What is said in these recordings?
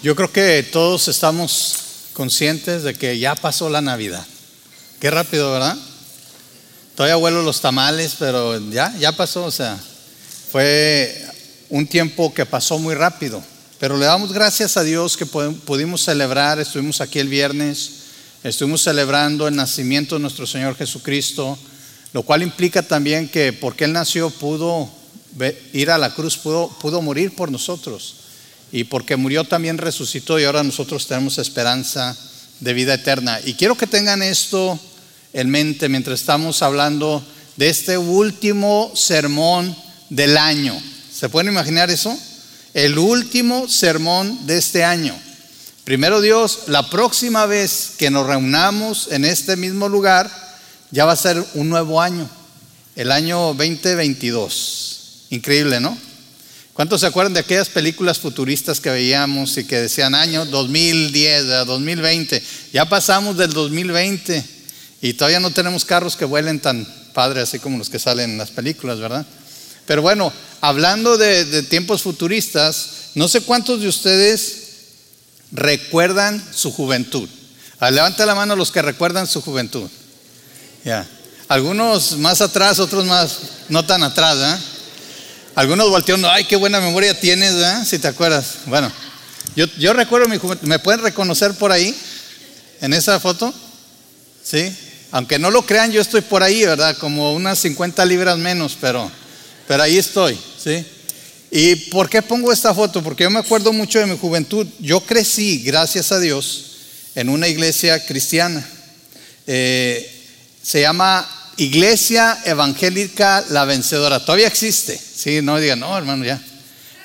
Yo creo que todos estamos conscientes de que ya pasó la Navidad. Qué rápido, ¿verdad? Todavía vuelo los tamales, pero ya, ya pasó, o sea, fue un tiempo que pasó muy rápido. Pero le damos gracias a Dios que pudimos celebrar, estuvimos aquí el viernes, estuvimos celebrando el nacimiento de nuestro Señor Jesucristo, lo cual implica también que porque Él nació pudo ir a la cruz, pudo, pudo morir por nosotros. Y porque murió también resucitó y ahora nosotros tenemos esperanza de vida eterna. Y quiero que tengan esto en mente mientras estamos hablando de este último sermón del año. ¿Se pueden imaginar eso? El último sermón de este año. Primero Dios, la próxima vez que nos reunamos en este mismo lugar, ya va a ser un nuevo año, el año 2022. Increíble, ¿no? ¿Cuántos se acuerdan de aquellas películas futuristas que veíamos y que decían año 2010, 2020? Ya pasamos del 2020 y todavía no tenemos carros que vuelen tan padres así como los que salen en las películas, ¿verdad? Pero bueno, hablando de, tiempos futuristas, no sé cuántos de ustedes recuerdan su juventud. Levanta la mano los que recuerdan su juventud. Ya. Algunos más atrás, otros más no tan atrás, ¿eh? Algunos voltearon, ay, qué buena memoria tienes, ¿eh? Si te acuerdas. Bueno, yo, yo recuerdo mi juventud. ¿Me pueden reconocer por ahí? ¿En esa foto? Sí. Aunque no lo crean, yo estoy por ahí, ¿verdad? Como unas 50 libras menos, pero, pero ahí estoy, ¿sí? ¿Y por qué pongo esta foto? Porque yo me acuerdo mucho de mi juventud. Yo crecí, gracias a Dios, en una iglesia cristiana. Eh, se llama Iglesia Evangélica La Vencedora. Todavía existe. Sí, no digan, no, hermano, ya.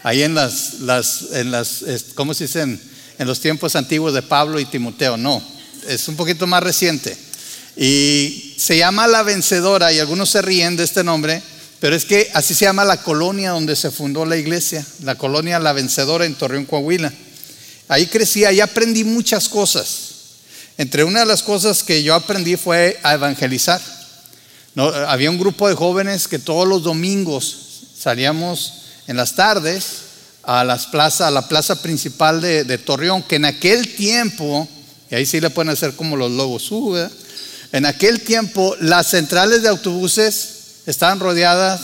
Ahí en las, las, en las, ¿cómo se dicen? En los tiempos antiguos de Pablo y Timoteo. No, es un poquito más reciente. Y se llama La Vencedora y algunos se ríen de este nombre, pero es que así se llama la colonia donde se fundó la iglesia, la colonia La Vencedora en Torreón, Coahuila. Ahí crecí, ahí aprendí muchas cosas. Entre una de las cosas que yo aprendí fue a evangelizar. No, había un grupo de jóvenes que todos los domingos salíamos en las tardes a, las plazas, a la plaza principal de, Torreón, que en aquel tiempo, y ahí sí le pueden hacer como los logos, sube, en aquel tiempo las centrales de autobuses estaban rodeadas,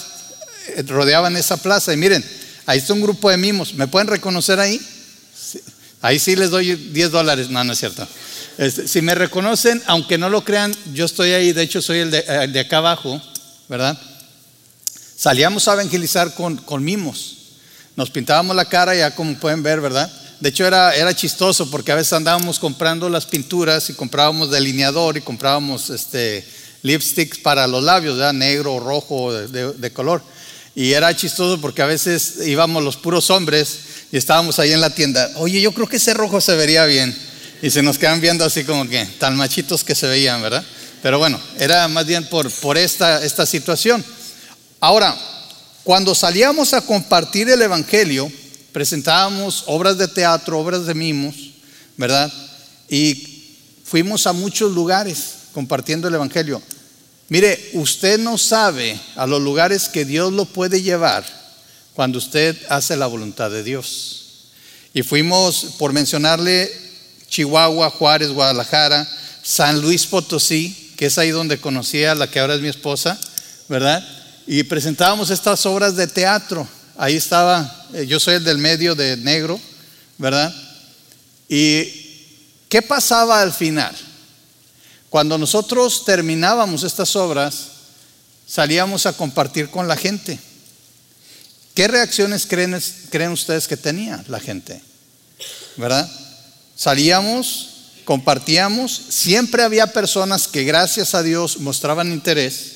eh, rodeaban esa plaza. Y miren, ahí está un grupo de mimos, ¿me pueden reconocer ahí? Ahí sí les doy 10 dólares, no, no es cierto. Este, si me reconocen, aunque no lo crean, yo estoy ahí, de hecho soy el de, acá abajo, ¿verdad? Salíamos a evangelizar con, mimos. Nos pintábamos la cara, ya como pueden ver, ¿verdad? De hecho era, era chistoso porque a veces andábamos comprando las pinturas y comprábamos delineador y comprábamos este, lipsticks para los labios, ¿verdad? negro rojo de, color. Y era chistoso porque a veces íbamos los puros hombres y estábamos ahí en la tienda. Oye, yo creo que ese rojo se vería bien. Y se nos quedan viendo así como que tan machitos que se veían, ¿verdad? Pero bueno, era más bien por, por esta, esta situación. Ahora, cuando salíamos a compartir el Evangelio, presentábamos obras de teatro, obras de mimos, ¿verdad? Y fuimos a muchos lugares compartiendo el Evangelio. Mire, usted no sabe a los lugares que Dios lo puede llevar cuando usted hace la voluntad de Dios. Y fuimos, por mencionarle, Chihuahua, Juárez, Guadalajara, San Luis Potosí, que es ahí donde conocí a la que ahora es mi esposa, ¿verdad? Y presentábamos estas obras de teatro. Ahí estaba, eh, yo soy el del medio de negro, ¿verdad? ¿Y qué pasaba al final? Cuando nosotros terminábamos estas obras, salíamos a compartir con la gente. ¿Qué reacciones creen, ustedes que tenía la gente? ¿Verdad? Salíamos, compartíamos, siempre había personas que gracias a Dios mostraban interés,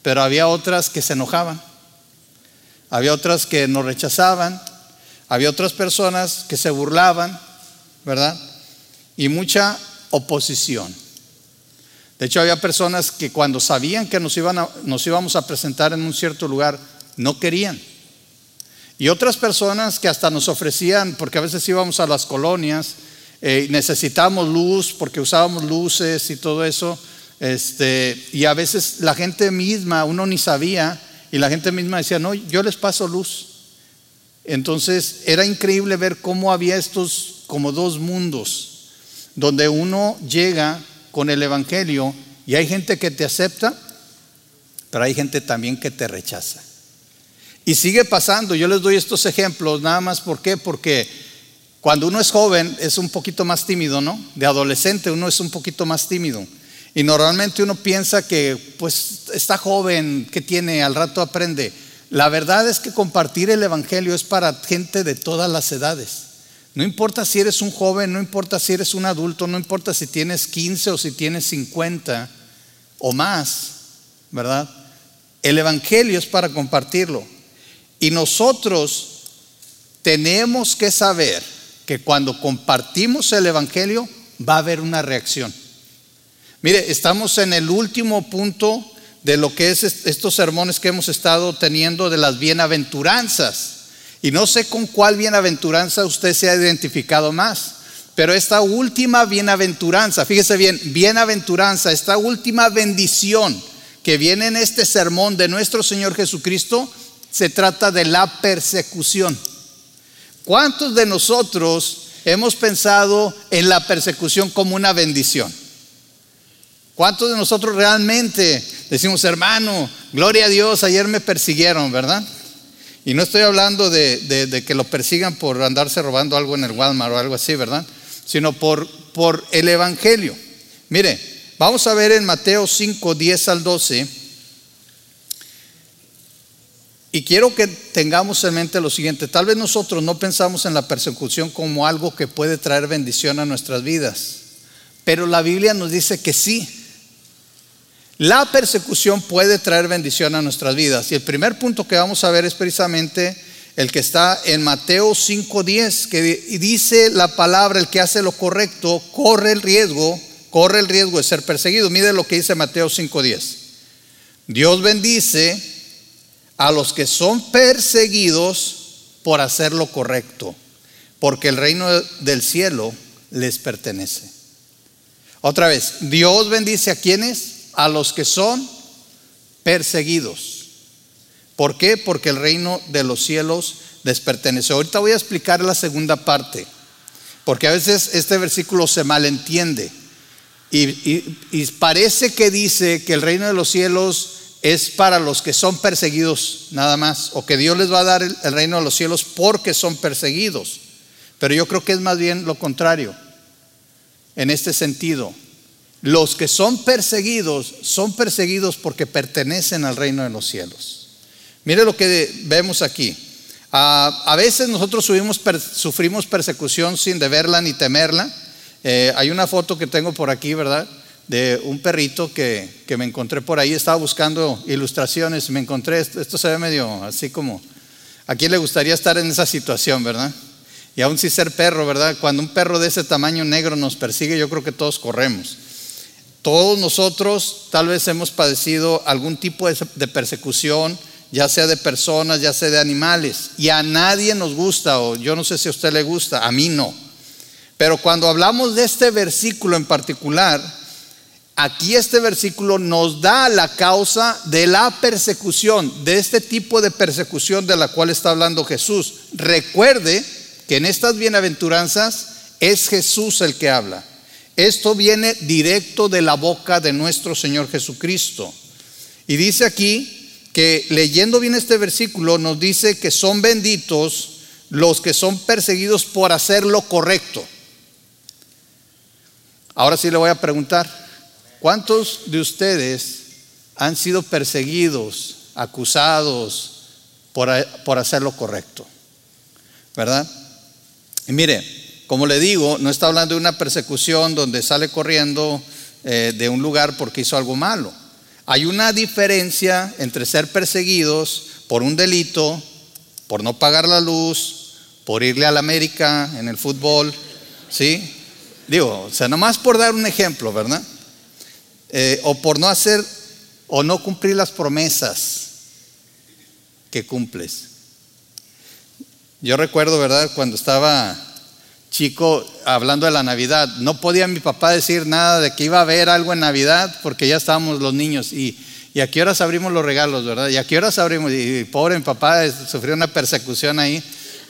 pero había otras que se enojaban, había otras que nos rechazaban, había otras personas que se burlaban, ¿verdad? Y mucha oposición. De hecho, había personas que cuando sabían que nos íbamos a presentar en un cierto lugar, no querían. Y otras personas que hasta nos ofrecían, porque a veces íbamos a las colonias, eh, necesitábamos luz porque usábamos luces y todo eso, este, y a veces la gente misma, uno ni sabía, y la gente misma decía, no, yo les paso luz. Entonces era increíble ver cómo había estos como dos mundos, donde uno llega con el Evangelio y hay gente que te acepta, pero hay gente también que te rechaza. Y sigue pasando, yo les doy estos ejemplos, nada más, ¿por qué? Porque cuando uno es joven es un poquito más tímido, ¿no? De adolescente uno es un poquito más tímido. Y normalmente uno piensa que pues está joven, que tiene, al rato aprende. La verdad es que compartir el Evangelio es para gente de todas las edades. No importa si eres un joven, no importa si eres un adulto, no importa si tienes 15 o si tienes 50 o más, ¿verdad? El Evangelio es para compartirlo. Y nosotros tenemos que saber que cuando compartimos el Evangelio va a haber una reacción. Mire, estamos en el último punto de lo que es estos sermones que hemos estado teniendo de las bienaventuranzas. Y no sé con cuál bienaventuranza usted se ha identificado más, pero esta última bienaventuranza, fíjese bien, bienaventuranza, esta última bendición que viene en este sermón de nuestro Señor Jesucristo, se trata de la persecución. ¿Cuántos de nosotros hemos pensado en la persecución como una bendición? ¿Cuántos de nosotros realmente decimos, hermano, gloria a Dios, ayer me persiguieron, ¿verdad? Y no estoy hablando de, que lo persigan por andarse robando algo en el Walmart o algo así, ¿verdad? Sino por, por el Evangelio. Mire, vamos a ver en Mateo 5, 10 al 12. Y quiero que tengamos en mente lo siguiente, tal vez nosotros no pensamos en la persecución como algo que puede traer bendición a nuestras vidas, pero la Biblia nos dice que sí. La persecución puede traer bendición a nuestras vidas. Y el primer punto que vamos a ver es precisamente el que está en Mateo 5:10, que dice la palabra, el que hace lo correcto, corre el riesgo, corre el riesgo de ser perseguido. Mire lo que dice Mateo 5:10. Dios bendice a los que son perseguidos por hacer lo correcto, porque el reino del cielo les pertenece. Otra vez, Dios bendice a quienes? A los que son perseguidos. ¿Por qué? Porque el reino de los cielos les pertenece. Ahorita voy a explicar la segunda parte, porque a veces este versículo se malentiende y, y parece que dice que el reino de los cielos es para los que son perseguidos nada más, o que Dios les va a dar el, reino de los cielos porque son perseguidos. Pero yo creo que es más bien lo contrario, en este sentido. Los que son perseguidos son perseguidos porque pertenecen al reino de los cielos. Mire lo que vemos aquí. a veces nosotros sufrimos persecución sin deberla ni temerla. Eh, hay una foto que tengo por aquí, ¿verdad? De un perrito que, me encontré por ahí, estaba buscando ilustraciones, me encontré, esto, se ve medio así como, ¿a quién le gustaría estar en esa situación, verdad? Y aún si ser perro, ¿verdad? Cuando un perro de ese tamaño negro nos persigue, yo creo que todos corremos. Todos nosotros tal vez hemos padecido algún tipo de persecución, ya sea de personas, ya sea de animales, y a nadie nos gusta, o yo no sé si a usted le gusta, a mí no. Pero cuando hablamos de este versículo en particular, Aquí este versículo nos da la causa de la persecución, de este tipo de persecución de la cual está hablando Jesús. Recuerde que en estas bienaventuranzas es Jesús el que habla. Esto viene directo de la boca de nuestro Señor Jesucristo. Y dice aquí que leyendo bien este versículo nos dice que son benditos los que son perseguidos por hacer lo correcto. Ahora sí le voy a preguntar, ¿Cuántos de ustedes han sido perseguidos, acusados por, por hacer lo correcto? ¿Verdad? Y mire, como le digo, no está hablando de una persecución donde sale corriendo eh, de un lugar porque hizo algo malo. Hay una diferencia entre ser perseguidos por un delito, por no pagar la luz, por irle a la América en el fútbol, ¿sí? Digo, o sea, nomás por dar un ejemplo, ¿verdad? Eh, o por no hacer o no cumplir las promesas que cumples. Yo recuerdo, ¿verdad? Cuando estaba chico hablando de la Navidad, no podía mi papá decir nada de que iba a haber algo en Navidad porque ya estábamos los niños y, y a qué horas abrimos los regalos, ¿verdad? Y a qué horas abrimos, y, pobre mi papá sufrió una persecución ahí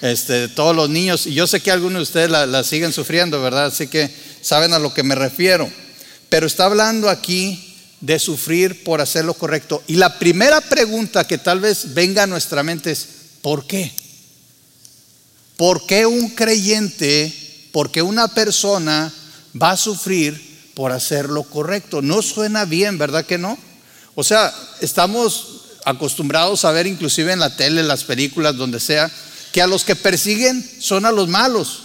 este, todos los niños. Y yo sé que algunos de ustedes la, la siguen sufriendo, ¿verdad? Así que saben a lo que me refiero. Pero está hablando aquí de sufrir por hacer lo correcto. Y la primera pregunta que tal vez venga a nuestra mente es, ¿por qué? ¿Por qué un creyente, por qué una persona va a sufrir por hacer lo correcto? No suena bien, ¿verdad que no? O sea, estamos acostumbrados a ver inclusive en la tele, en las películas, donde sea, que a los que persiguen son a los malos,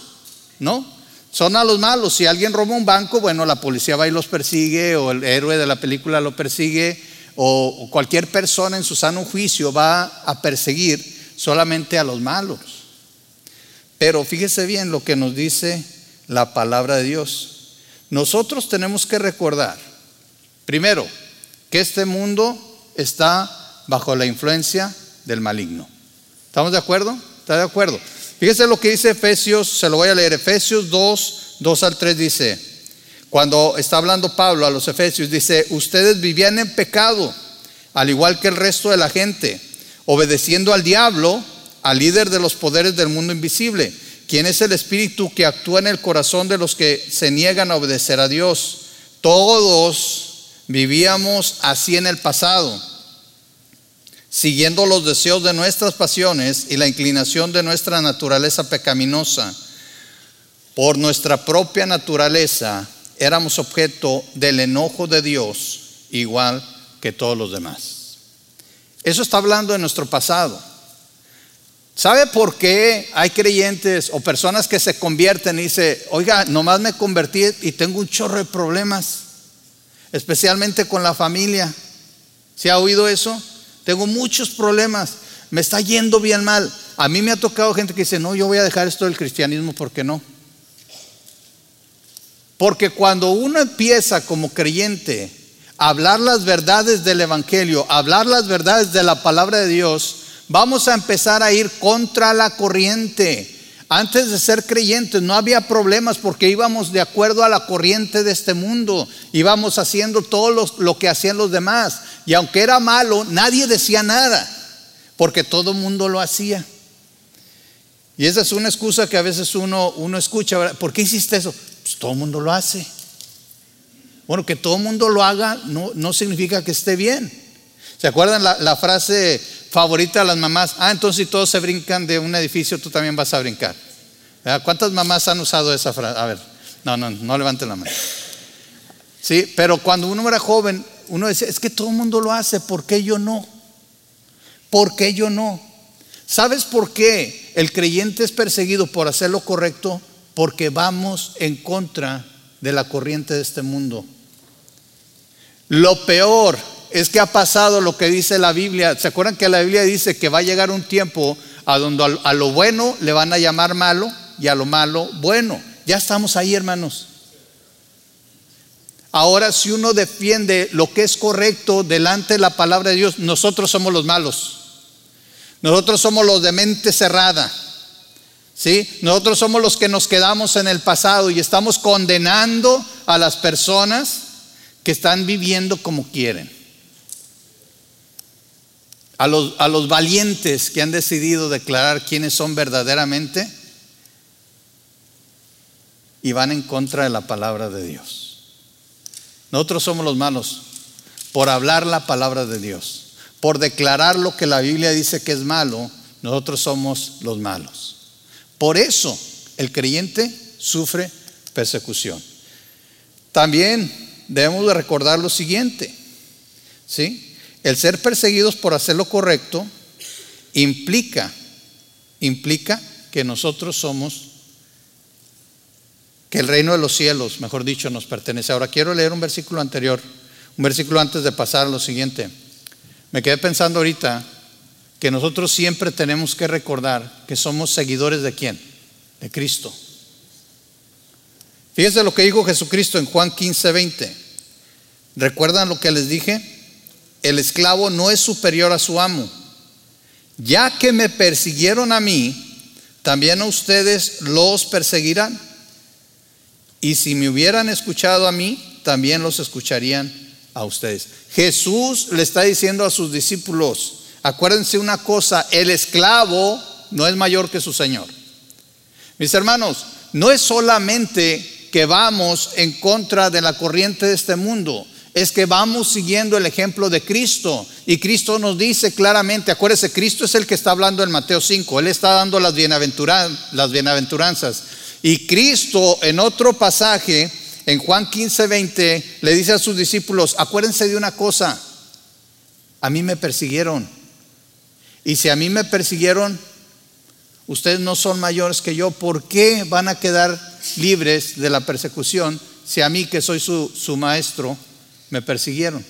¿no? Son a los malos. Si alguien roba un banco, bueno, la policía va y los persigue, o el héroe de la película lo persigue, o cualquier persona en su sano juicio va a perseguir solamente a los malos. Pero fíjese bien lo que nos dice la palabra de Dios. Nosotros tenemos que recordar, primero, que este mundo está bajo la influencia del maligno. ¿Estamos de acuerdo? ¿Está de acuerdo? Fíjese lo que dice Efesios, se lo voy a leer, Efesios 2, 2 al 3 dice, cuando está hablando Pablo a los Efesios, dice, ustedes vivían en pecado, al igual que el resto de la gente, obedeciendo al diablo, al líder de los poderes del mundo invisible, quien es el espíritu que actúa en el corazón de los que se niegan a obedecer a Dios. Todos vivíamos así en el pasado siguiendo los deseos de nuestras pasiones y la inclinación de nuestra naturaleza pecaminosa. Por nuestra propia naturaleza éramos objeto del enojo de Dios, igual que todos los demás. Eso está hablando de nuestro pasado. ¿Sabe por qué hay creyentes o personas que se convierten y dicen, oiga, nomás me convertí y tengo un chorro de problemas, especialmente con la familia? ¿Se ha oído eso? Tengo muchos problemas. Me está yendo bien mal. A mí me ha tocado gente que dice, no, yo voy a dejar esto del cristianismo porque no. Porque cuando uno empieza como creyente a hablar las verdades del Evangelio, a hablar las verdades de la palabra de Dios, vamos a empezar a ir contra la corriente. Antes de ser creyentes no había problemas porque íbamos de acuerdo a la corriente de este mundo, íbamos haciendo todo lo, que hacían los demás. Y aunque era malo, nadie decía nada, porque todo mundo lo hacía. Y esa es una excusa que a veces uno, uno escucha, ¿por qué hiciste eso? Pues todo el mundo lo hace. Bueno, que todo el mundo lo haga no, no significa que esté bien. ¿Se acuerdan la frase favorita de las mamás. Ah, entonces si todos se brincan de un edificio, tú también vas a brincar. ¿Cuántas mamás han usado esa frase? A ver, no, no, no levanten la mano. Sí, pero cuando uno era joven, uno decía, es que todo el mundo lo hace, ¿por qué yo no? ¿Por qué yo no? ¿Sabes por qué el creyente es perseguido por hacer lo correcto? Porque vamos en contra de la corriente de este mundo. Lo peor es que ha pasado lo que dice la Biblia. ¿Se acuerdan que la Biblia dice que va a llegar un tiempo a donde a lo bueno le van a llamar malo y a lo malo bueno? Ya estamos ahí, hermanos. Ahora, si uno defiende lo que es correcto delante de la palabra de Dios, nosotros somos los malos. Nosotros somos los de mente cerrada. ¿Sí? Nosotros somos los que nos quedamos en el pasado y estamos condenando a las personas que están viviendo como quieren a los, a los valientes que han decidido declarar quiénes son verdaderamente y van en contra de la palabra de Dios. Nosotros somos los malos por hablar la palabra de Dios, por declarar lo que la Biblia dice que es malo, nosotros somos los malos. Por eso el creyente sufre persecución. También debemos de recordar lo siguiente, ¿sí? El ser perseguidos por hacer lo correcto implica, implica que nosotros somos, que el reino de los cielos, mejor dicho, nos pertenece. Ahora quiero leer un versículo anterior, un versículo antes de pasar a lo siguiente. Me quedé pensando ahorita que nosotros siempre tenemos que recordar que somos seguidores de quién? De Cristo. Fíjense lo que dijo Jesucristo en Juan 15, 20. ¿Recuerdan lo que les dije? El esclavo no es superior a su amo. Ya que me persiguieron a mí, también a ustedes los perseguirán. Y si me hubieran escuchado a mí, también los escucharían a ustedes. Jesús le está diciendo a sus discípulos, acuérdense una cosa, el esclavo no es mayor que su Señor. Mis hermanos, no es solamente que vamos en contra de la corriente de este mundo, es que vamos siguiendo el ejemplo de Cristo. Y Cristo nos dice claramente, acuérdese, Cristo es el que está hablando en Mateo 5, Él está dando las, las bienaventuranzas. Y Cristo en otro pasaje, en Juan 15, 20, le dice a sus discípulos, acuérdense de una cosa, a mí me persiguieron. Y si a mí me persiguieron, ustedes no son mayores que yo, ¿por qué van a quedar libres de la persecución si a mí que soy su, su maestro? Me persiguieron?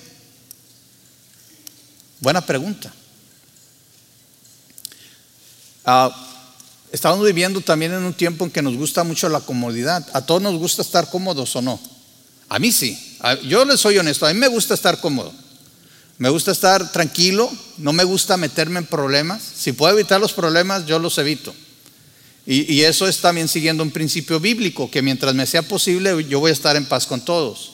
Buena pregunta. Ah, estamos viviendo también en un tiempo en que nos gusta mucho la comodidad. ¿A todos nos gusta estar cómodos o no? A mí sí. Yo les soy honesto, a mí me gusta estar cómodo. Me gusta estar tranquilo, no me gusta meterme en problemas. Si puedo evitar los problemas, yo los evito. Y, y, eso es también siguiendo un principio bíblico, que mientras me sea posible, yo voy a estar en paz con todos.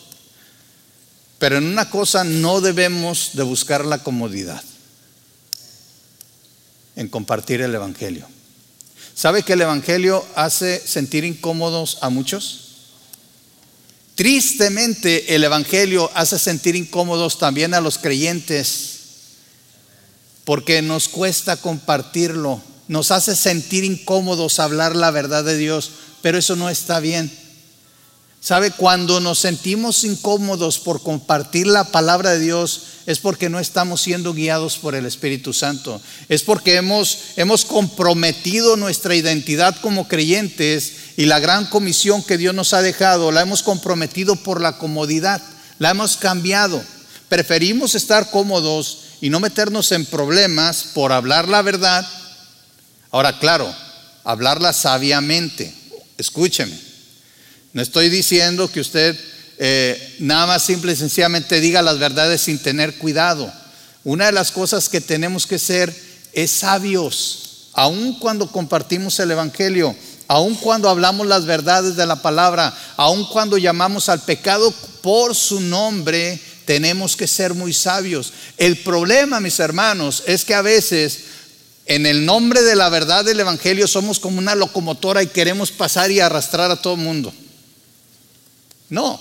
Pero en una cosa no debemos de buscar la comodidad, en compartir el Evangelio. ¿Sabe que el Evangelio hace sentir incómodos a muchos? Tristemente el Evangelio hace sentir incómodos también a los creyentes porque nos cuesta compartirlo, nos hace sentir incómodos hablar la verdad de Dios, pero eso no está bien. ¿Sabe? Cuando nos sentimos incómodos por compartir la palabra de Dios es porque no estamos siendo guiados por el Espíritu Santo. Es porque hemos, hemos comprometido nuestra identidad como creyentes y la gran comisión que Dios nos ha dejado, la hemos comprometido por la comodidad, la hemos cambiado. Preferimos estar cómodos y no meternos en problemas por hablar la verdad. Ahora, claro, hablarla sabiamente. Escúcheme. No estoy diciendo que usted eh, nada más simple y sencillamente diga las verdades sin tener cuidado. Una de las cosas que tenemos que ser es sabios, aun cuando compartimos el Evangelio, aun cuando hablamos las verdades de la palabra, aun cuando llamamos al pecado por su nombre, tenemos que ser muy sabios. El problema, mis hermanos, es que a veces en el nombre de la verdad del Evangelio somos como una locomotora y queremos pasar y arrastrar a todo el mundo. No.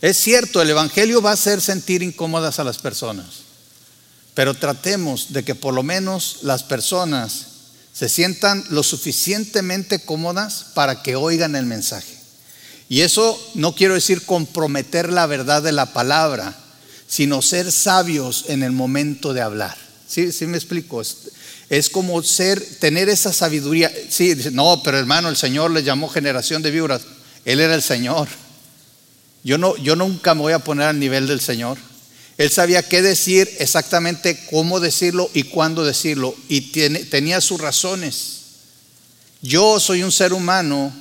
Es cierto, el Evangelio va a hacer sentir incómodas a las personas, pero tratemos de que por lo menos las personas se sientan lo suficientemente cómodas para que oigan el mensaje. Y eso no quiero decir comprometer la verdad de la palabra, sino ser sabios en el momento de hablar. ¿Sí, sí me explico? Es, como ser, tener esa sabiduría. Sí, no, pero hermano, el Señor le llamó generación de víboras. Él era el Señor. Yo, no, yo nunca me voy a poner al nivel del Señor. Él sabía qué decir, exactamente cómo decirlo y cuándo decirlo. Y tenía sus razones. Yo soy un ser humano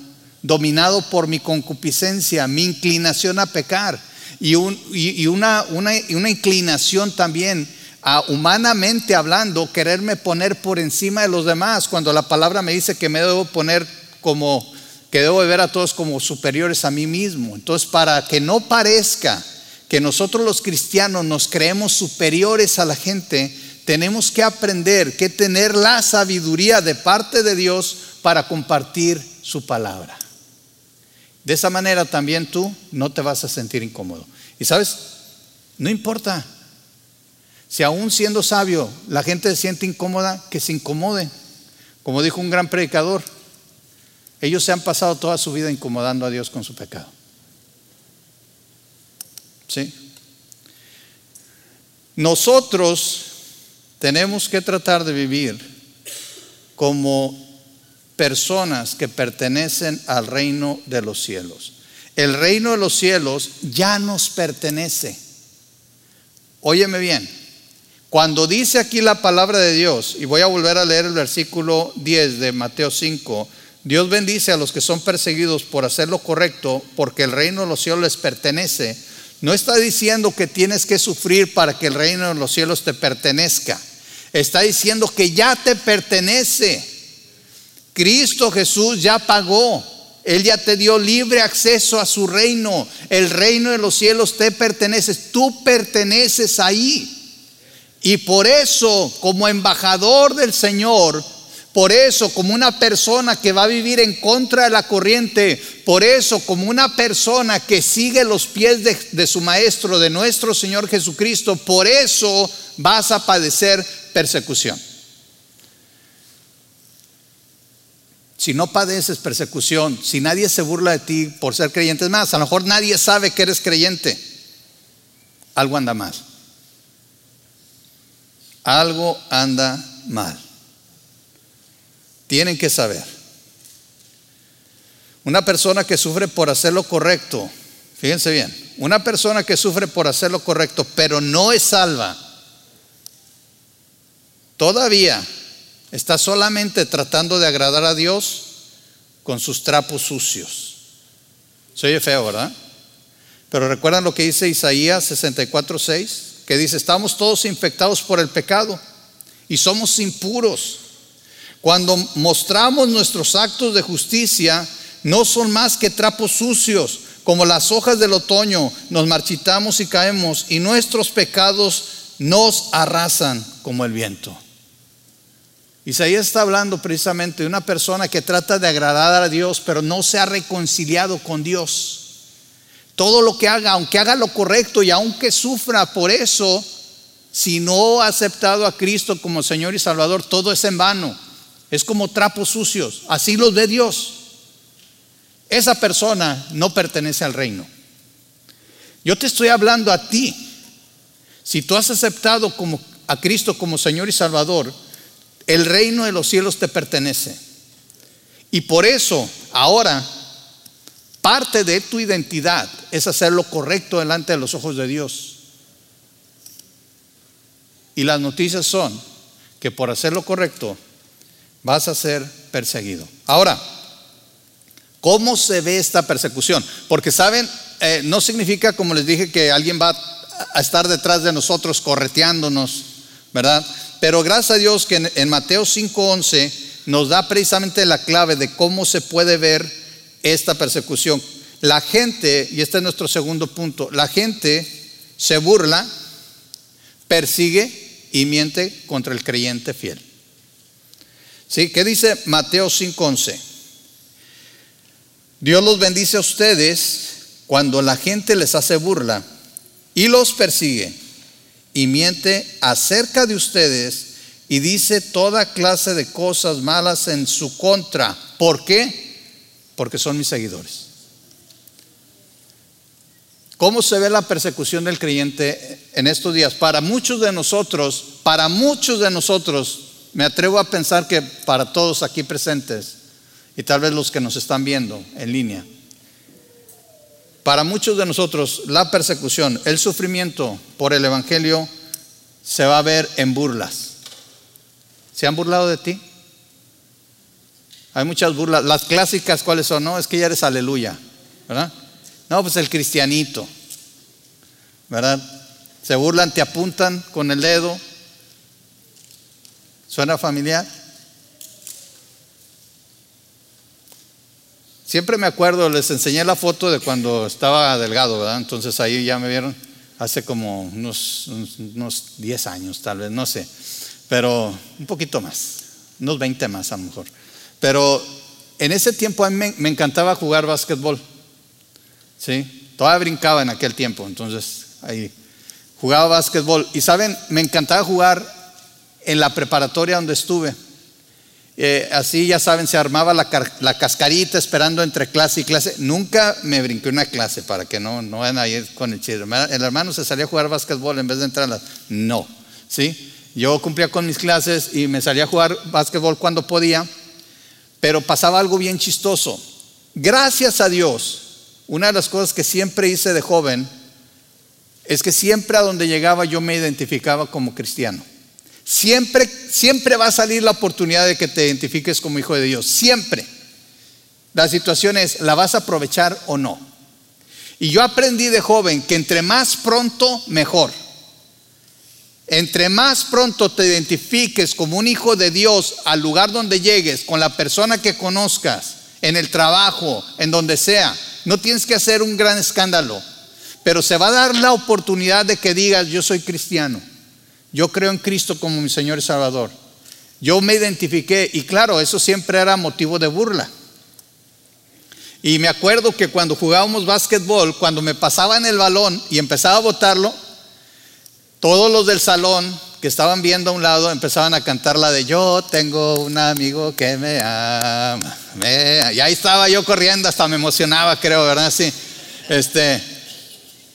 dominado por mi concupiscencia, mi inclinación a pecar y, una, una, inclinación también a humanamente hablando, quererme poner por encima de los demás, cuando la palabra me dice que me debo poner como que debo ver a todos como superiores a mí mismo. Entonces, para que no parezca que nosotros los cristianos nos creemos superiores a la gente, tenemos que aprender que tener la sabiduría de parte de Dios para compartir su palabra. De esa manera también tú no te vas a sentir incómodo. Y sabes, no importa. Si aún siendo sabio la gente se siente incómoda, que se incomode. Como dijo un gran predicador, ellos se han pasado toda su vida incomodando a Dios con su pecado. ¿Sí? Nosotros tenemos que tratar de vivir como personas que pertenecen al reino de los cielos. El reino de los cielos ya nos pertenece. Óyeme bien, cuando dice aquí la palabra de Dios, y voy a volver a leer el versículo 10 de Mateo 5, Dios bendice a los que son perseguidos por hacer lo correcto, porque el reino de los cielos les pertenece. No está diciendo que tienes que sufrir para que el reino de los cielos te pertenezca. Está diciendo que ya te pertenece. Cristo Jesús ya pagó. Él ya te dio libre acceso a su reino. El reino de los cielos te pertenece. Tú perteneces ahí. Y por eso, como embajador del Señor, por eso, como una persona que va a vivir en contra de la corriente, por eso, como una persona que sigue los pies de, su Maestro, de nuestro Señor Jesucristo, por eso vas a padecer persecución. Si no padeces persecución, si nadie se burla de ti por ser creyente, es más, a lo mejor nadie sabe que eres creyente, algo anda mal. Algo anda mal. Tienen que saber. Una persona que sufre por hacer lo correcto, fíjense bien, una persona que sufre por hacer lo correcto, pero no es salva, todavía Está solamente tratando de agradar a Dios con sus trapos sucios. Se oye feo, ¿verdad? Pero recuerdan lo que dice Isaías 64:6, que dice, estamos todos infectados por el pecado y somos impuros. Cuando mostramos nuestros actos de justicia, no son más que trapos sucios, como las hojas del otoño, nos marchitamos y caemos, y nuestros pecados nos arrasan como el viento. Isaías está hablando precisamente de una persona que trata de agradar a Dios, pero no se ha reconciliado con Dios. Todo lo que haga, aunque haga lo correcto y aunque sufra por eso, si no ha aceptado a Cristo como Señor y Salvador, todo es en vano. Es como trapos sucios. Así los ve Dios. Esa persona no pertenece al reino. Yo te estoy hablando a ti. Si tú has aceptado como, a Cristo como Señor y Salvador, el reino de los cielos te pertenece. Y por eso ahora parte de tu identidad es hacer lo correcto delante de los ojos de Dios. Y las noticias son que por hacer lo correcto vas a ser perseguido. Ahora, ¿cómo se ve esta persecución? Porque saben, eh, no significa, como les dije, que alguien va a estar detrás de nosotros correteándonos, ¿verdad? Pero gracias a Dios que en, Mateo 5:11 nos da precisamente la clave de cómo se puede ver esta persecución. La gente, y este es nuestro segundo punto, la gente se burla, persigue y miente contra el creyente fiel. ¿Sí? ¿Qué dice Mateo 5:11? Dios los bendice a ustedes cuando la gente les hace burla y los persigue y miente acerca de ustedes y dice toda clase de cosas malas en su contra. ¿Por qué? Porque son mis seguidores. ¿Cómo se ve la persecución del creyente en estos días? Para muchos de nosotros, para muchos de nosotros, me atrevo a pensar que para todos aquí presentes y tal vez los que nos están viendo en línea, para muchos de nosotros la persecución, el sufrimiento por el Evangelio se va a ver en burlas. ¿Se han burlado de ti? Hay muchas burlas. Las clásicas, ¿cuáles son? No, es que ya eres aleluya, ¿verdad? No, pues el cristianito, ¿verdad? Se burlan, te apuntan con el dedo. ¿Suena familiar? Siempre me acuerdo, les enseñé la foto de cuando estaba delgado, ¿verdad? Entonces ahí ya me vieron hace como unos, unos 10 años, tal vez, no sé, pero un poquito más, unos 20 más a lo mejor. Pero en ese tiempo a mí me, encantaba jugar básquetbol, ¿sí? Todavía brincaba en aquel tiempo, entonces ahí jugaba básquetbol. Y saben, me encantaba jugar en la preparatoria donde estuve eh, así ya saben, se armaba la, cascarita esperando entre clase y clase. Nunca me brinqué una clase para que no, no vayan a ir con el chido. El hermano se salía a jugar básquetbol en vez de entrar a las. No, ¿sí? Yo cumplía con mis clases y me salía a jugar básquetbol cuando podía, pero pasaba algo bien chistoso. Gracias a Dios, una de las cosas que siempre hice de joven es que siempre a donde llegaba yo me identificaba como cristiano. Siempre, siempre va a salir la oportunidad de que te identifiques como hijo de Dios. Siempre. La situación es, ¿la vas a aprovechar o no? Y yo aprendí de joven que entre más pronto, mejor. Entre más pronto te identifiques como un hijo de Dios al lugar donde llegues, con la persona que conozcas, en el trabajo, en donde sea, no tienes que hacer un gran escándalo, pero se va a dar la oportunidad de que digas, yo soy cristiano Yo creo en Cristo como mi Señor y Salvador. Yo me identifiqué y claro, eso siempre era motivo de burla. Y me acuerdo que cuando jugábamos básquetbol, cuando me pasaban el balón y empezaba a botarlo, todos los del salón que estaban viendo a un lado empezaban a cantar la de yo tengo un amigo que me ama. Y ahí estaba yo corriendo, hasta me emocionaba, creo, ¿verdad? Sí. Este,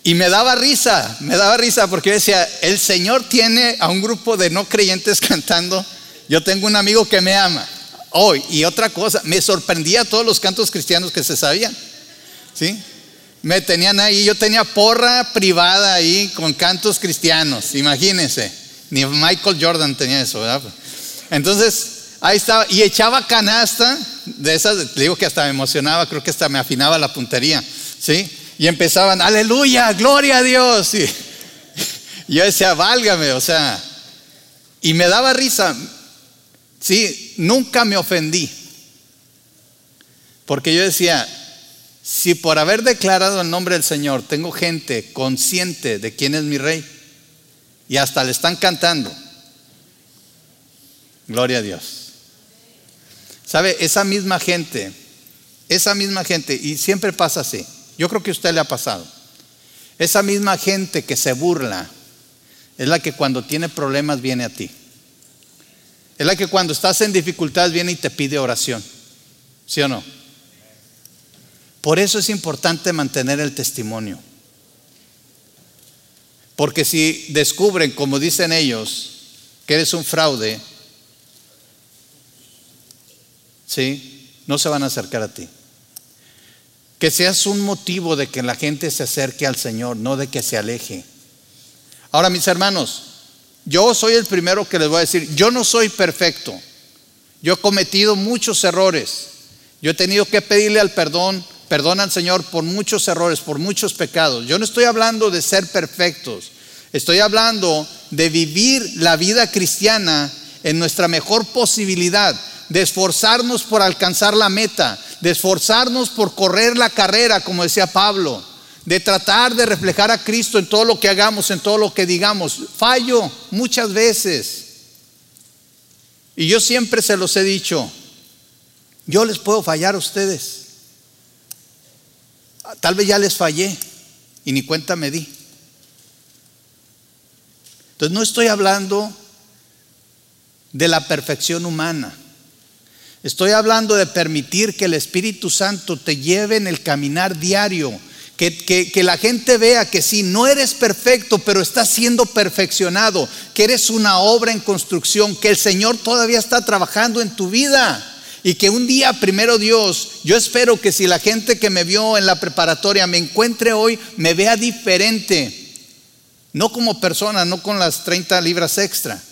y me daba risa, me daba risa porque yo decía, el Señor tiene a un grupo de no creyentes cantando, yo tengo un amigo que me ama. Hoy, y otra cosa, me sorprendía todos los cantos cristianos que se sabían. ¿Sí? Me tenían ahí, yo tenía porra privada ahí con cantos cristianos, imagínense. Ni Michael Jordan tenía eso, ¿verdad? Entonces, ahí estaba, y echaba canasta de esas, le digo que hasta me emocionaba, creo que hasta me afinaba la puntería, ¿sí? Y empezaban, aleluya, gloria a Dios. Y yo decía, válgame, o sea, y me daba risa, Sí, nunca me ofendí. Porque yo decía, si por haber declarado el nombre del Señor tengo gente consciente de quién es mi rey y hasta le están cantando, gloria a Dios. ¿Sabe? Esa misma gente, esa misma gente, y siempre pasa así, yo creo que a usted le ha pasado, esa misma gente que se burla es la que cuando tiene problemas viene a ti. Es la que cuando estás en dificultad viene y te pide oración. ¿Sí o no? Por eso es importante mantener el testimonio. Porque si descubren, como dicen ellos, que eres un fraude, ¿sí? No se van a acercar a ti. Que seas un motivo de que la gente se acerque al Señor, no de que se aleje. Ahora, mis hermanos, yo soy el primero que les voy a decir, yo no soy perfecto. Yo he cometido muchos errores. Yo he tenido que pedirle al perdón, perdón al Señor por muchos errores, por muchos pecados. Yo no estoy hablando de ser perfectos. Estoy hablando de vivir la vida cristiana en nuestra mejor posibilidad, de esforzarnos por alcanzar la meta, de esforzarnos por correr la carrera, como decía Pablo de tratar de reflejar a Cristo en todo lo que hagamos, en todo lo que digamos. Fallo muchas veces. Y yo siempre se los he dicho, yo les puedo fallar a ustedes. Tal vez ya les fallé y ni cuenta me di. Entonces no estoy hablando de la perfección humana. Estoy hablando de permitir que el Espíritu Santo te lleve en el caminar diario que, la gente vea que si no eres perfecto, pero estás siendo perfeccionado, que eres una obra en construcción, que el Señor todavía está trabajando en tu vida. Y que un día, primero Dios, yo espero que si la gente que me vio en la preparatoria me encuentre hoy, me vea diferente. No como persona, no con las 30 libras extra.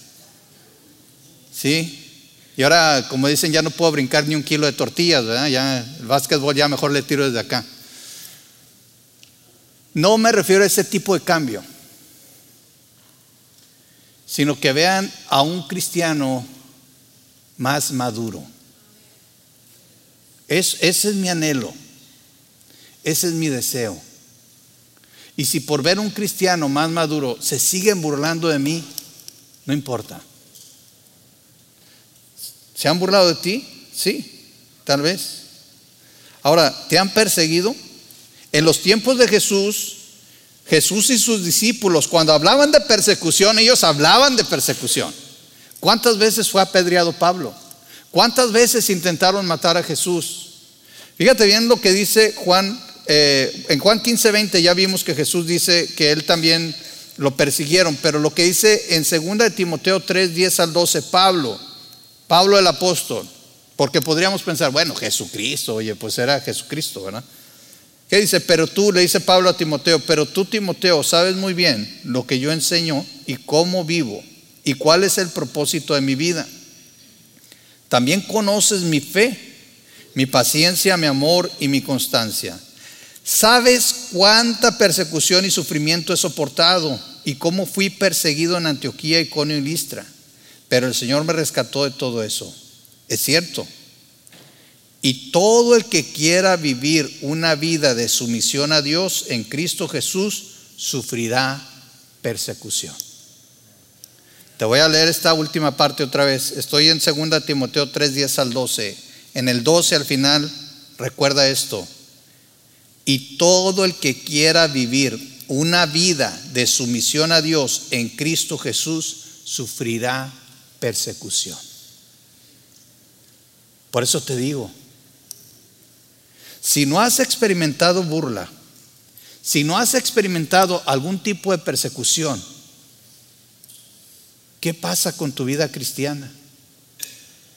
¿Sí? Y ahora, como dicen, ya no puedo brincar ni un kilo de tortillas. Ya el básquetbol ya mejor le tiro desde acá. No me refiero a ese tipo de cambio, sino que vean a un cristiano más maduro. ese es mi anhelo, ese es mi deseo. Y si por ver un cristiano más maduro se siguen burlando de mí, no importa. ¿Se han burlado de ti? Sí, tal vez. Ahora, ¿te han perseguido? En los tiempos de Jesús, Jesús y sus discípulos, cuando hablaban de persecución, ellos hablaban de persecución. ¿Cuántas veces fue apedreado Pablo? ¿Cuántas veces intentaron matar a Jesús? Fíjate bien lo que dice Juan, eh, en Juan 15, 20 ya vimos que Jesús dice que él también lo persiguieron, pero lo que dice en 2 de Timoteo 3, 10 al 12, Pablo, Pablo el apóstol, porque podríamos pensar, bueno, Jesucristo, oye, pues era Jesucristo, ¿verdad? ¿Qué dice? Pero tú, le dice Pablo a Timoteo, pero tú Timoteo sabes muy bien lo que yo enseño y cómo vivo y cuál es el propósito de mi vida. También conoces mi fe, mi paciencia, mi amor y mi constancia. Sabes cuánta persecución y sufrimiento he soportado y cómo fui perseguido en Antioquía, Iconio y Listra. Pero el Señor me rescató de todo eso. Es cierto y todo el que quiera vivir una vida de sumisión a Dios en Cristo Jesús sufrirá persecución. Te voy a leer esta última parte otra vez. Estoy en 2 Timoteo 3, 10 al 12. En el 12 al final, recuerda esto. Y todo el que quiera vivir una vida de sumisión a Dios en Cristo Jesús sufrirá persecución. Por eso te digo, si no has experimentado burla, si no has experimentado algún tipo de persecución, ¿qué pasa con tu vida cristiana?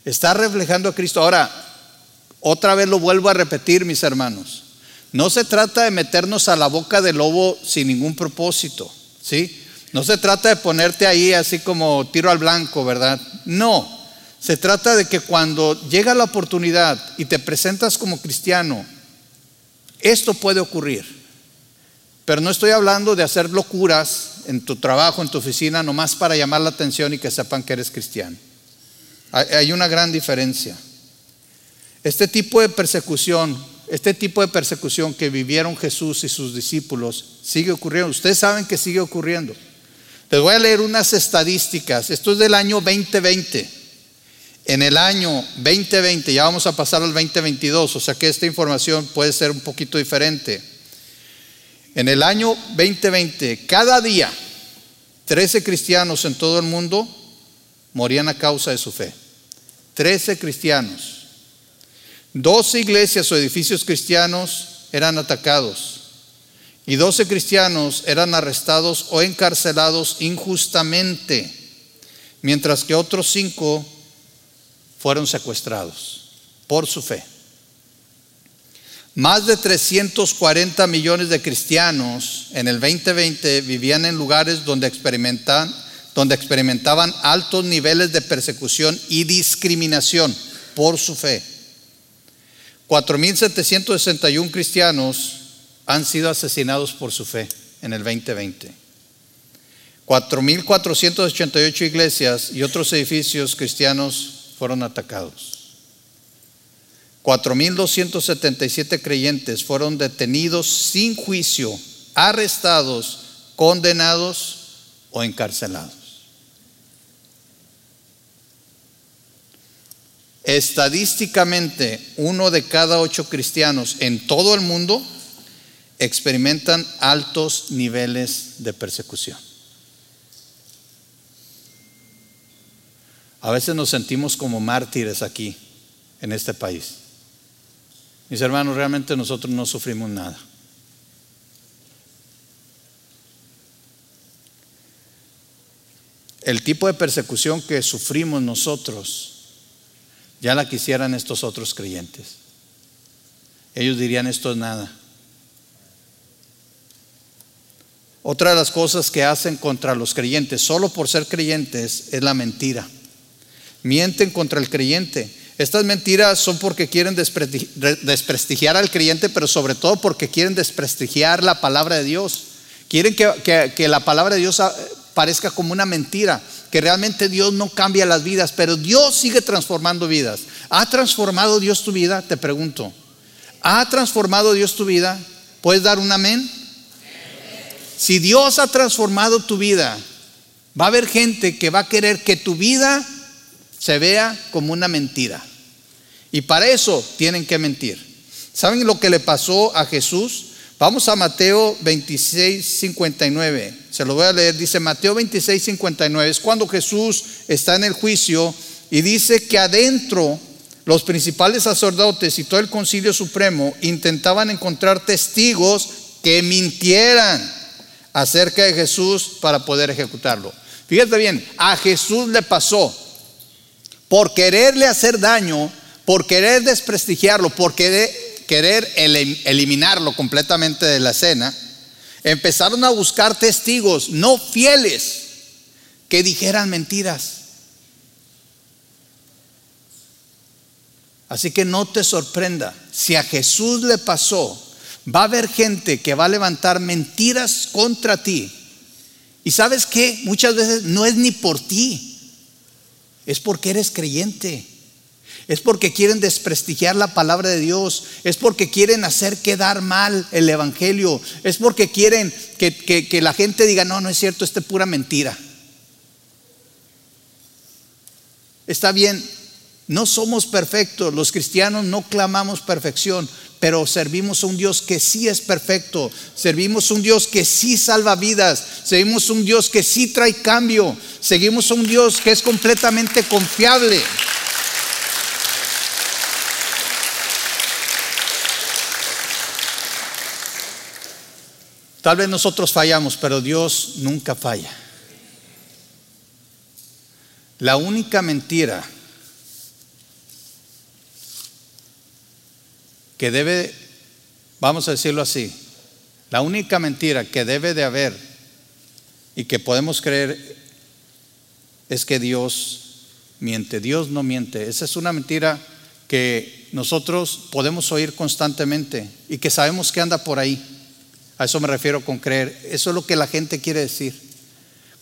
¿Estás reflejando a Cristo? Ahora, otra vez lo vuelvo a repetir, mis hermanos. No se trata de meternos a la boca del lobo sin ningún propósito, ¿sí? No se trata de ponerte ahí así como tiro al blanco, ¿verdad? No. Se trata de que cuando llega la oportunidad y te presentas como cristiano, esto puede ocurrir. Pero no estoy hablando de hacer locuras en tu trabajo, en tu oficina, nomás para llamar la atención y que sepan que eres cristiano. Hay una gran diferencia. Este tipo de persecución, este tipo de persecución que vivieron Jesús y sus discípulos, sigue ocurriendo. Ustedes saben que sigue ocurriendo. Les voy a leer unas estadísticas. Esto es del año 2020. En el año 2020, ya vamos a pasar al 2022, o sea que esta información puede ser un poquito diferente. En el año 2020, cada día, 13 cristianos en todo el mundo morían a causa de su fe. 13 cristianos. 12 iglesias o edificios cristianos eran atacados y 12 cristianos eran arrestados o encarcelados injustamente, mientras que otros 5 fueron secuestrados por su fe. Más de 340 millones de cristianos en el 2020 vivían en lugares donde, experimentan, donde experimentaban altos niveles de persecución y discriminación por su fe. 4.761 cristianos han sido asesinados por su fe en el 2020. 4.488 iglesias y otros edificios cristianos fueron atacados. 4.277 creyentes fueron detenidos sin juicio, arrestados, condenados o encarcelados. Estadísticamente, uno de cada ocho cristianos en todo el mundo experimentan altos niveles de persecución. A veces nos sentimos como mártires aquí, en este país. Mis hermanos, realmente nosotros no sufrimos nada. El tipo de persecución que sufrimos nosotros, ya la quisieran estos otros creyentes. Ellos dirían esto es nada. Otra de las cosas que hacen contra los creyentes, solo por ser creyentes, es la mentira mienten contra el creyente. Estas mentiras son porque quieren desprestigiar al creyente, pero sobre todo porque quieren desprestigiar la palabra de Dios. Quieren que, la palabra de Dios ah, parezca como una mentira, que realmente Dios no cambia las vidas, pero Dios sigue transformando vidas. ¿Ha transformado Dios tu vida? Te pregunto. ¿Ha transformado Dios tu vida? ¿Puedes dar un amén? Si Dios ha transformado tu vida, va a haber gente que va a querer que tu vida se vea como una mentira. Y para eso tienen que mentir. ¿Saben lo que le pasó a Jesús? Vamos a Mateo 26, 59. Se lo voy a leer. Dice Mateo 26, 59. Es cuando Jesús está en el juicio y dice que adentro los principales sacerdotes y todo el concilio supremo intentaban encontrar testigos que mintieran acerca de Jesús para poder ejecutarlo. Fíjate bien, a Jesús le pasó por quererle hacer daño, por querer desprestigiarlo, por querer, eliminarlo completamente de la escena, empezaron a buscar testigos no fieles que dijeran mentiras. Así que no te sorprenda, si a Jesús le pasó, va a haber gente que va a levantar mentiras contra ti. Y sabes que muchas veces no es ni por ti, es porque eres creyente. Es porque quieren desprestigiar la palabra de Dios. Es porque quieren hacer quedar mal el Evangelio. Es porque quieren que, la gente diga, no, no es cierto, esto es pura mentira. Está bien, no somos perfectos, los cristianos no clamamos perfección, pero servimos a un Dios que sí es perfecto, servimos a un Dios que sí salva vidas, servimos a un Dios que sí trae cambio, seguimos a un Dios que es completamente confiable. Tal vez nosotros fallamos, pero Dios nunca falla. La única mentira que debe, vamos a decirlo así, la única mentira que debe de haber y que podemos creer es que Dios miente. Dios no miente. Esa es una mentira que nosotros podemos oír constantemente y que sabemos que anda por ahí. A eso me refiero con creer. Eso es lo que la gente quiere decir.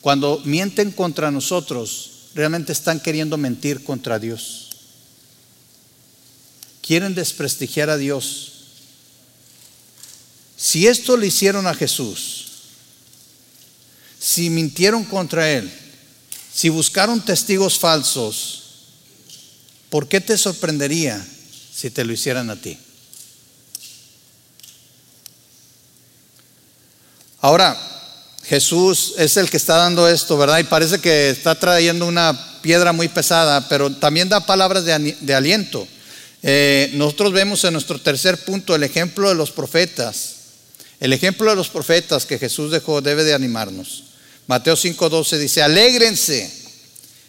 Cuando mienten contra nosotros, realmente están queriendo mentir contra Dios quieren desprestigiar a Dios. Si esto le hicieron a Jesús, si mintieron contra Él, si buscaron testigos falsos, ¿por qué te sorprendería si te lo hicieran a ti? Ahora, Jesús es el que está dando esto, ¿verdad? Y parece que está trayendo una piedra muy pesada, pero también da palabras de, de aliento. Eh, nosotros vemos en nuestro tercer punto el ejemplo de los profetas. El ejemplo de los profetas que Jesús dejó debe de animarnos. Mateo 5:12 dice, alégrense,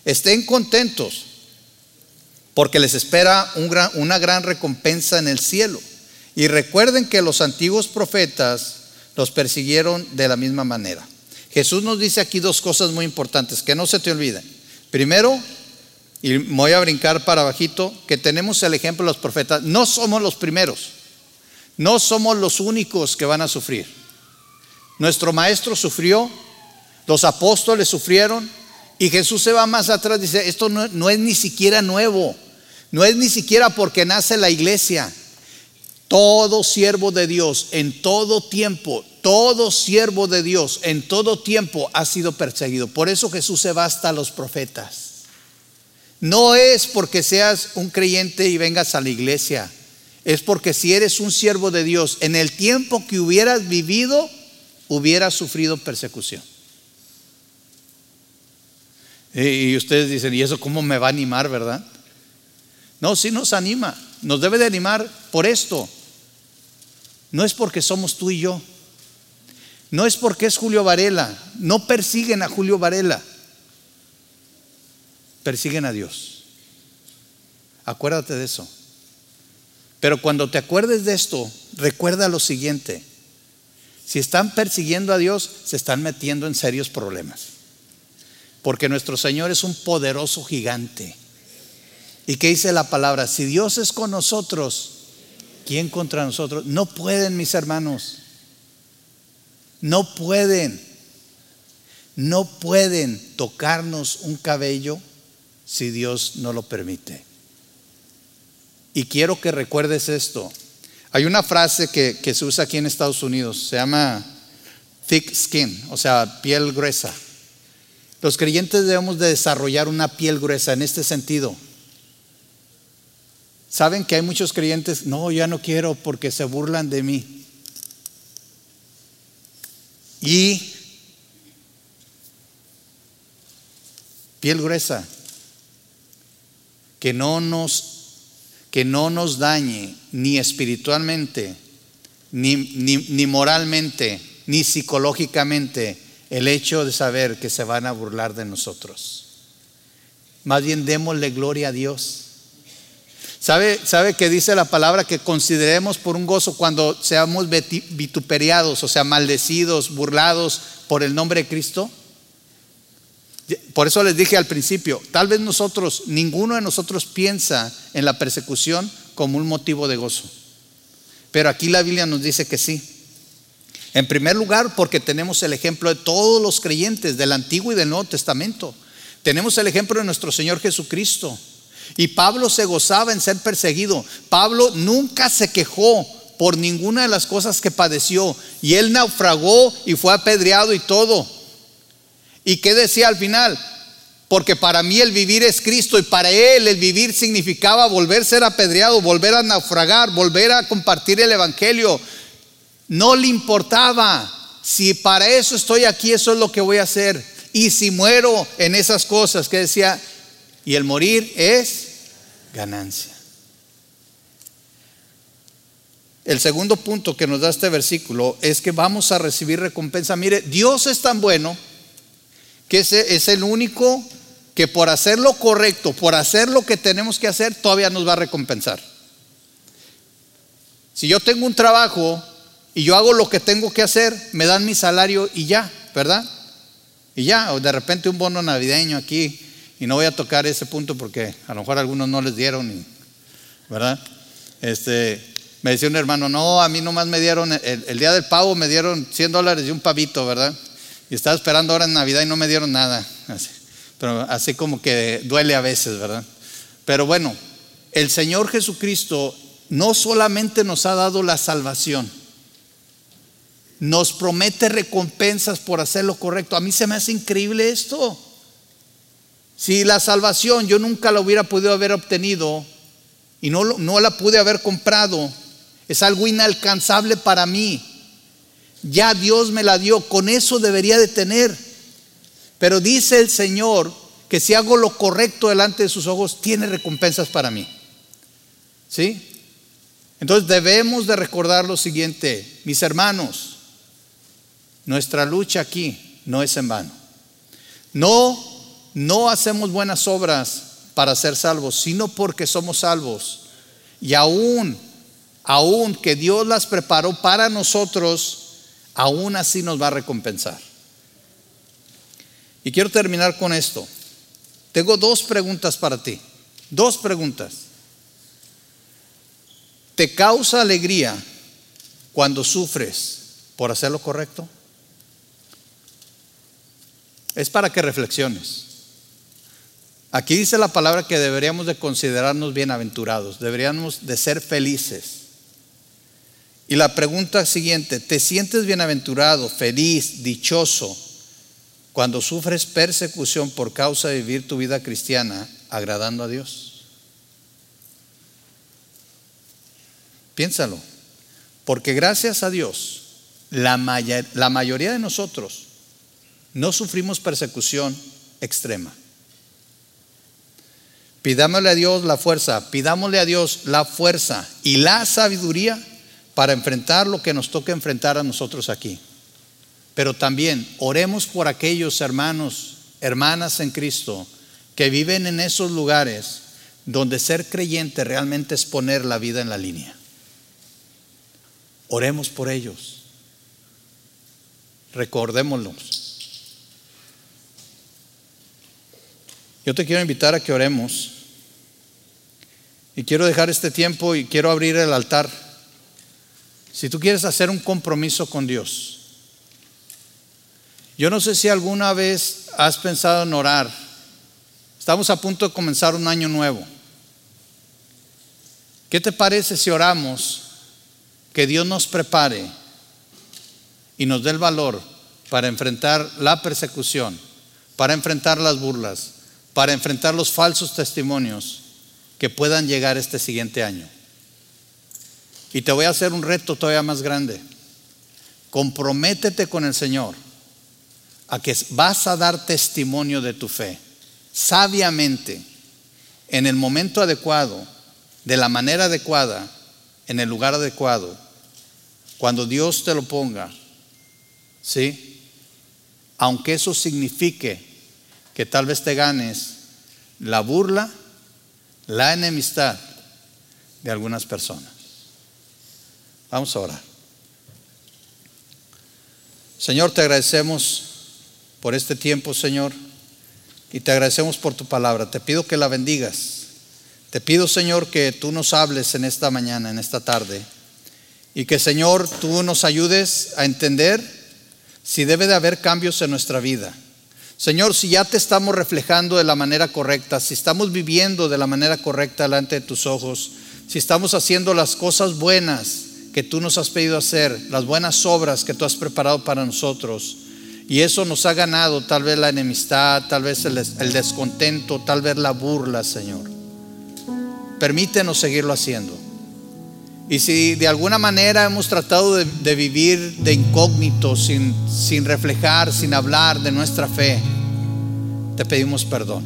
estén contentos, porque les espera una gran recompensa en el cielo. Y recuerden que los antiguos profetas los persiguieron de la misma manera. Jesús nos dice aquí dos cosas muy importantes, que no se te olviden. Primero, y voy a brincar para bajito, que tenemos el ejemplo de los profetas. No somos los primeros, no somos los únicos que van a sufrir. Nuestro maestro sufrió, los apóstoles sufrieron, y Jesús se va más atrás, dice, esto no, no es ni siquiera nuevo, no es ni siquiera porque nace la iglesia. Todo siervo de Dios en todo tiempo, todo siervo de Dios en todo tiempo ha sido perseguido. Por eso Jesús se va hasta los profetas. No es porque seas un creyente y vengas a la iglesia. Es porque si eres un siervo de Dios, en el tiempo que hubieras vivido, hubieras sufrido persecución. Y ustedes dicen, ¿y eso cómo me va a animar, verdad? No, sí nos anima. Nos debe de animar por esto. No es porque somos tú y yo. No es porque es Julio Varela. No persiguen a Julio Varela persiguen a Dios. Acuérdate de eso. Pero cuando te acuerdes de esto, recuerda lo siguiente. Si están persiguiendo a Dios, se están metiendo en serios problemas. Porque nuestro Señor es un poderoso gigante. ¿Y qué dice la palabra? Si Dios es con nosotros, ¿quién contra nosotros? No pueden, mis hermanos. No pueden. No pueden tocarnos un cabello si Dios no lo permite. Y quiero que recuerdes esto. Hay una frase que, se usa aquí en Estados Unidos, se llama thick skin, o sea, piel gruesa. Los creyentes debemos de desarrollar una piel gruesa en este sentido. Saben que hay muchos creyentes, no, ya no quiero porque se burlan de mí. Y piel gruesa que no nos, que no nos dañe ni espiritualmente, ni, ni, moralmente, ni psicológicamente el hecho de saber que se van a burlar de nosotros. Más bien démosle gloria a Dios. ¿Sabe, ¿Sabe que dice la palabra que consideremos por un gozo cuando seamos vituperiados, o sea, maldecidos, burlados por el nombre de Cristo? Por eso les dije al principio, tal vez nosotros, ninguno de nosotros piensa en la persecución como un motivo de gozo. Pero aquí la Biblia nos dice que sí. En primer lugar, porque tenemos el ejemplo de todos los creyentes del Antiguo y del Nuevo Testamento. Tenemos el ejemplo de nuestro Señor Jesucristo. Y Pablo se gozaba en ser perseguido. Pablo nunca se quejó por ninguna de las cosas que padeció. Y él naufragó y fue apedreado y todo. ¿Y qué decía al final? porque para mí el vivir es Cristo y para Él el vivir significaba volver a ser apedreado, volver a naufragar, volver a compartir el Evangelio. No le importaba. Si para eso estoy aquí, eso es lo que voy a hacer. Y si muero en esas cosas que decía, y el morir es ganancia. El segundo punto que nos da este versículo es que vamos a recibir recompensa. Mire, Dios es tan bueno que es el único que por hacer lo correcto, por hacer lo que tenemos que hacer, todavía nos va a recompensar. Si yo tengo un trabajo y yo hago lo que tengo que hacer, me dan mi salario y ya, ¿verdad? Y ya, o de repente un bono navideño aquí, y no voy a tocar ese punto porque a lo mejor algunos no les dieron, ¿verdad? Este, me decía un hermano, no, a mí nomás me dieron, el, día del pavo me dieron 100 dólares y un pavito, ¿verdad? Y estaba esperando ahora en Navidad y no me dieron nada. Pero así como que duele a veces, ¿verdad? Pero bueno, el Señor Jesucristo no solamente nos ha dado la salvación, nos promete recompensas por hacer lo correcto. A mí se me hace increíble esto. Si la salvación yo nunca la hubiera podido haber obtenido y no, no la pude haber comprado, es algo inalcanzable para mí. Ya Dios me la dio, con eso debería de tener. Pero dice el Señor que si hago lo correcto delante de sus ojos, tiene recompensas para mí. ¿Sí? Entonces debemos de recordar lo siguiente, mis hermanos, nuestra lucha aquí no es en vano. No, no hacemos buenas obras para ser salvos, sino porque somos salvos. Y aún, aún que Dios las preparó para nosotros, aún así nos va a recompensar. Y quiero terminar con esto. Tengo dos preguntas para ti. Dos preguntas. ¿Te causa alegría cuando sufres por hacer lo correcto? Es para que reflexiones. Aquí dice la palabra que deberíamos de considerarnos bienaventurados, deberíamos de ser felices. Y la pregunta siguiente, ¿te sientes bienaventurado, feliz, dichoso cuando sufres persecución por causa de vivir tu vida cristiana agradando a Dios? Piénsalo, porque gracias a Dios, la, la mayoría de nosotros no sufrimos persecución extrema. Pidámosle a Dios la fuerza, pidámosle a Dios la fuerza y la sabiduría para enfrentar lo que nos toca enfrentar a nosotros aquí. Pero también oremos por aquellos hermanos, hermanas en Cristo que viven en esos lugares donde ser creyente realmente es poner la vida en la línea. Oremos por ellos. Recordémoslos. Yo te quiero invitar a que oremos. Y quiero dejar este tiempo y quiero abrir el altar. Si tú quieres hacer un compromiso con Dios. Yo no sé si alguna vez has pensado en orar. Estamos a punto de comenzar un año nuevo. ¿Qué te parece si oramos que Dios nos prepare y nos dé el valor para enfrentar la persecución, para enfrentar las burlas, para enfrentar los falsos testimonios que puedan llegar este siguiente año. Y te voy a hacer un reto todavía más grande. Comprométete con el Señor a que vas a dar testimonio de tu fe, sabiamente, en el momento adecuado, de la manera adecuada, en el lugar adecuado, cuando Dios te lo ponga, ¿sí? Aunque eso signifique que tal vez te ganes la burla, la enemistad de algunas personas. Vamos a orar. Señor, te agradecemos por este tiempo, Señor, y te agradecemos por tu palabra. Te pido que la bendigas. Te pido, Señor, que tú nos hables en esta mañana, en esta tarde, y que, Señor, tú nos ayudes a entender si debe de haber cambios en nuestra vida Señor, si ya te estamos reflejando de la manera correcta, si estamos viviendo de la manera correcta delante de tus ojos, si estamos haciendo las cosas buenas que tú nos has pedido hacer, las buenas obras que tú has preparado para nosotros, Y eso nos ha ganado tal vez la enemistad, tal vez el, descontento, tal vez la burla, Señor. Permítenos seguirlo haciendo. Y si de alguna manera hemos tratado de, vivir de incógnito, sin, sin reflejar, sin hablar de nuestra fe, te pedimos perdón.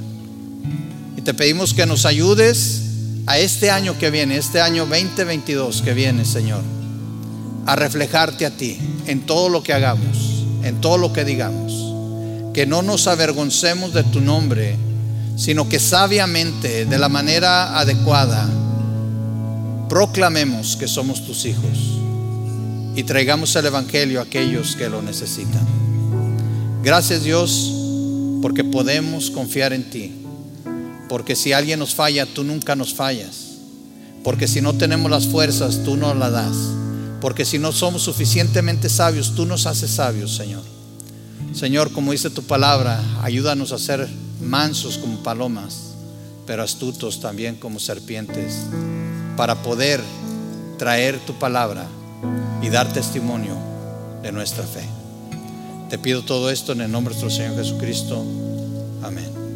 Y te pedimos que nos ayudes a este año que viene, este año 2022 que viene, Señor, a reflejarte a ti en todo lo que hagamos, en todo lo que digamos. Que no nos avergoncemos de tu nombre, sino que sabiamente, de la manera adecuada, proclamemos que somos tus hijos y traigamos el Evangelio a aquellos que lo necesitan. Gracias Dios porque podemos confiar en ti. Porque si alguien nos falla, tú nunca nos fallas. Porque si no tenemos las fuerzas, tú nos las das. Porque si no somos suficientemente sabios, tú nos haces sabios, Señor. Señor, como dice tu palabra, ayúdanos a ser mansos como palomas, pero astutos también como serpientes para poder traer tu palabra y dar testimonio de nuestra fe. Te pido todo esto en el nombre de nuestro Señor Jesucristo. Amén.